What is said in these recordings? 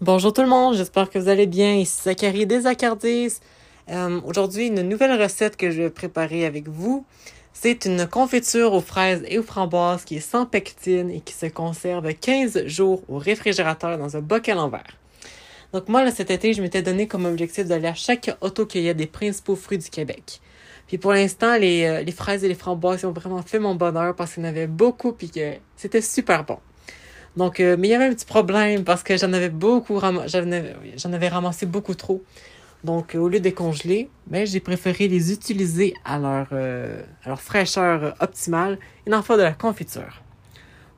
Bonjour tout le monde, j'espère que vous allez bien. Ici Zachary des Zacardis. Euh, Aujourd'hui, une nouvelle recette que je vais préparer avec vous. C'est une confiture aux fraises et aux framboises qui est sans pectine et qui se conserve 15 jours au réfrigérateur dans un bocal en verre. Donc moi, cet été, je m'étais donné comme objectif d'aller à chaque auto-cueillette des principaux fruits du Québec. Puis pour l'instant, les, euh, fraises et les framboises ont vraiment fait mon bonheur parce qu'il y en avait beaucoup puis que c'était super bon. Donc, euh, mais il y avait un petit problème parce que j'en avais beaucoup, j'en avais, avais ramassé beaucoup trop. Donc, euh, au lieu de les congeler, ben, j'ai préféré les utiliser à leur, euh, à leur fraîcheur optimale et d'en faire de la confiture.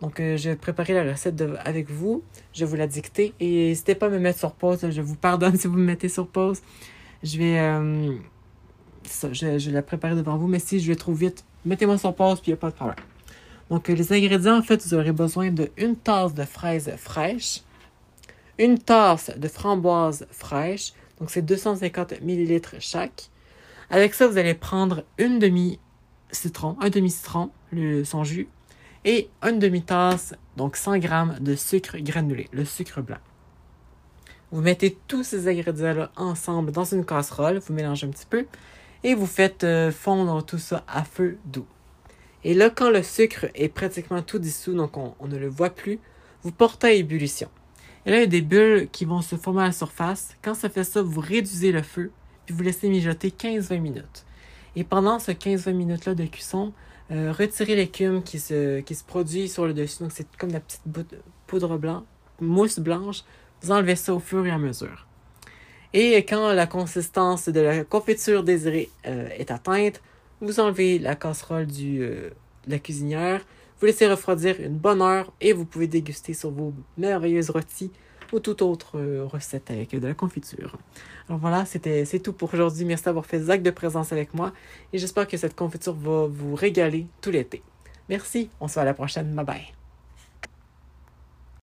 Donc, euh, je vais préparer la recette avec vous. Je vais vous la dicter. Et n'hésitez pas à me mettre sur pause. Je vous pardonne si vous me mettez sur pause. Je vais, euh, ça, je, je vais la préparer devant vous. Mais si je vais trop vite, mettez-moi sur pause, puis il n'y a pas de problème. Donc, euh, les ingrédients, en fait, vous aurez besoin de une tasse de fraises fraîches, une tasse de framboises fraîches, donc c'est 250 ml chaque. Avec ça, vous allez prendre une demi-citron, un demi-citron, le, son jus, et une demi-tasse, donc 100 g de sucre granulé, le sucre blanc. Vous mettez tous ces ingrédients-là ensemble dans une casserole, vous mélangez un petit peu, et vous faites euh, fondre tout ça à feu doux. Et là, quand le sucre est pratiquement tout dissous, donc on, ne le voit plus, vous portez à ébullition. Et là, il y a des bulles qui vont se former à la surface. Quand ça fait ça, vous réduisez le feu, puis vous laissez mijoter 15-20 minutes. Et pendant ce 15-20 minutes-là de cuisson, euh, retirez l'écume qui se, produit sur le dessus. Donc, c'est comme la petite poudre blanche, mousse blanche. Vous enlevez ça au fur et à mesure. Et quand la consistance de la confiture désirée euh, est atteinte, vous enlevez la casserole du, euh, de la cuisinière, vous laissez refroidir une bonne heure et vous pouvez déguster sur vos merveilleuses rôties ou toute autre euh, recette avec de la confiture. Alors voilà, c'était c'est tout pour aujourd'hui. Merci d'avoir fait acte de présence avec moi et j'espère que cette confiture va vous régaler tout l'été. Merci, on se voit à la prochaine. Bye bye.